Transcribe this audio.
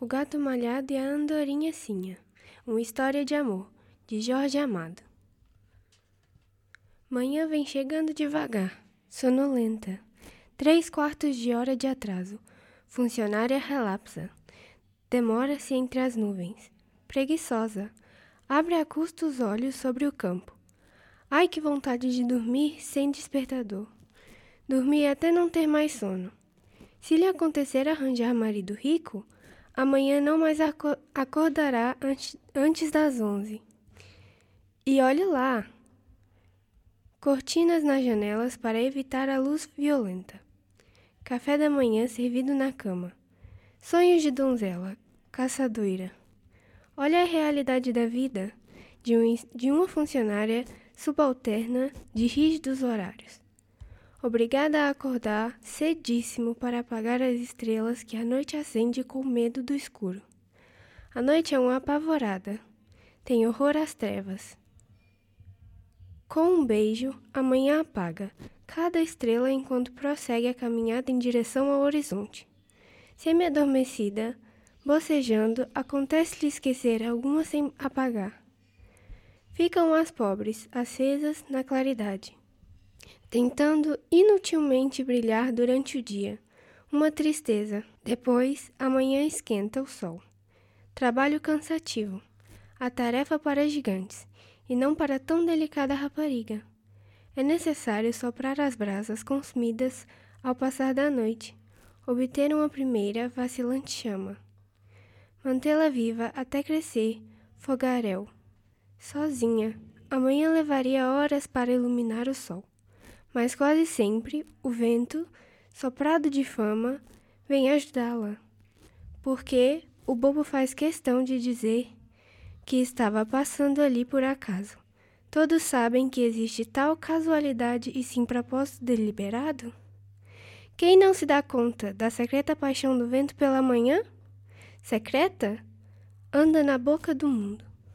O Gato Malhado e a Andorinha Cinha. Uma história de amor, de Jorge Amado. Manhã vem chegando devagar, sonolenta. Três quartos de hora de atraso. Funcionária relapsa. Demora-se entre as nuvens. Preguiçosa. Abre a custo os olhos sobre o campo. Ai, que vontade de dormir sem despertador. Dormir até não ter mais sono. Se lhe acontecer arranjar marido rico, Amanhã não mais acordará antes das onze. E olhe lá! Cortinas nas janelas para evitar a luz violenta. Café da manhã servido na cama. Sonhos de donzela, caçadoira. Olha a realidade da vida de, um, de uma funcionária subalterna de rígidos horários obrigada a acordar cedíssimo para apagar as estrelas que a noite acende com medo do escuro. A noite é uma apavorada, tem horror às trevas. Com um beijo, a manhã apaga cada estrela enquanto prossegue a caminhada em direção ao horizonte. Semi-adormecida, bocejando, acontece-lhe esquecer alguma sem apagar. Ficam as pobres, acesas na claridade tentando inutilmente brilhar durante o dia. Uma tristeza. Depois, amanhã esquenta o sol. Trabalho cansativo. A tarefa para gigantes, e não para tão delicada rapariga. É necessário soprar as brasas consumidas ao passar da noite, obter uma primeira vacilante chama. Mantê-la viva até crescer, fogaréu. Sozinha, amanhã levaria horas para iluminar o sol mas quase sempre o vento, soprado de fama, vem ajudá-la, porque o bobo faz questão de dizer que estava passando ali por acaso. Todos sabem que existe tal casualidade e sim propósito deliberado? Quem não se dá conta da secreta paixão do vento pela manhã? Secreta? Anda na boca do mundo.